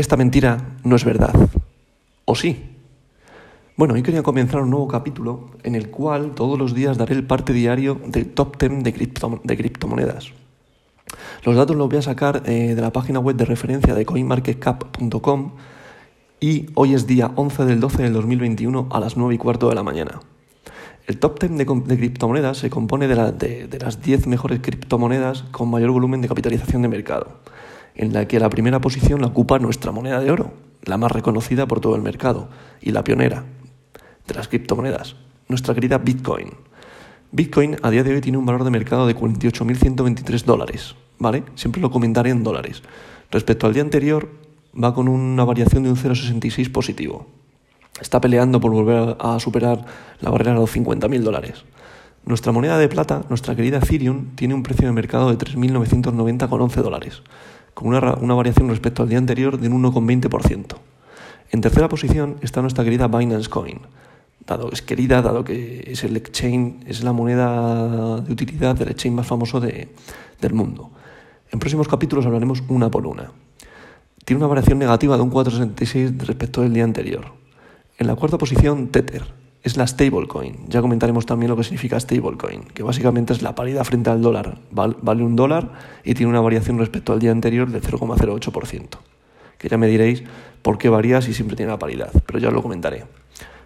esta mentira no es verdad. ¿O sí? Bueno, hoy quería comenzar un nuevo capítulo en el cual todos los días daré el parte diario del top 10 de, de criptomonedas. Los datos los voy a sacar eh, de la página web de referencia de coinmarketcap.com y hoy es día 11 del 12 del 2021 a las 9 y cuarto de la mañana. El top 10 de, criptomonedas se compone de, de las 10 mejores criptomonedas con mayor volumen de capitalización de mercado en la que la primera posición la ocupa nuestra moneda de oro, la más reconocida por todo el mercado y la pionera de las criptomonedas, nuestra querida Bitcoin. Bitcoin a día de hoy tiene un valor de mercado de 48.123 dólares, ¿vale? Siempre lo comentaré en dólares. Respecto al día anterior, va con una variación de un 0,66 positivo. Está peleando por volver a superar la barrera de los 50.000 dólares. Nuestra moneda de plata, nuestra querida Ethereum, tiene un precio de mercado de 3.990,11 dólares, con una, una, variación respecto al día anterior de un 1,20%. En tercera posición está nuestra querida Binance Coin, dado es querida, dado que es el exchange, es la moneda de utilidad del exchange más famoso de, del mundo. En próximos capítulos hablaremos una por una. Tiene una variación negativa de un 4,66 respecto del día anterior. En la cuarta posición, Tether, es la stablecoin. Ya comentaremos también lo que significa stablecoin, que básicamente es la paridad frente al dólar. Vale un dólar y tiene una variación respecto al día anterior del 0,08%. Que ya me diréis por qué varía si siempre tiene la paridad, pero ya os lo comentaré.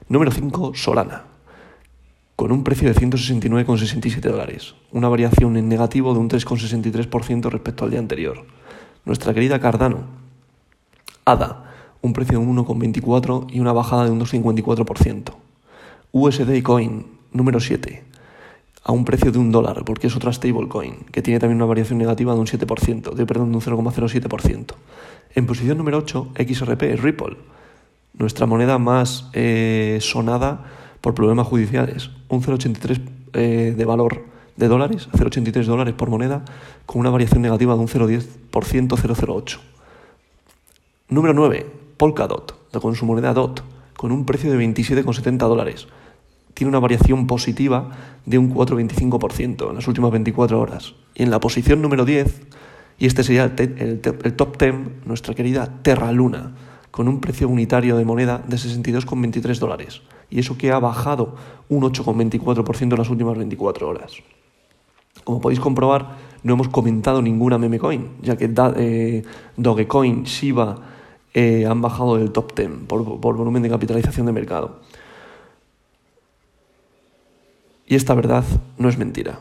Número 5, Solana, con un precio de 169,67 dólares, una variación en negativo de un 3,63% respecto al día anterior. Nuestra querida Cardano, ADA, un precio de 1,24 y una bajada de un 2,54%. USD Coin número 7 a un precio de un dólar, porque es otra stablecoin, que tiene también una variación negativa de un 7%, de, perdón, de un 0,07%. En posición número 8, XRP, Ripple, nuestra moneda más eh, sonada por problemas judiciales, un 0,83 eh, de valor de dólares, 0,83 dólares por moneda, con una variación negativa de un 0,10%, 0,08. Número 9, Polkadot, con su moneda DOT, con un precio de 27,70 dólares, tiene una variación positiva de un 4,25% en las últimas 24 horas. Y en la posición número 10, y este sería el, top 10, nuestra querida Terra Luna, con un precio unitario de moneda de 62,23 dólares. Y eso que ha bajado un 8,24% en las últimas 24 horas. Como podéis comprobar, no hemos comentado ninguna meme coin, ya que eh, Dogecoin, Shiba eh, han bajado del top 10 por, por volumen de capitalización de mercado. Y esta verdad no es mentira.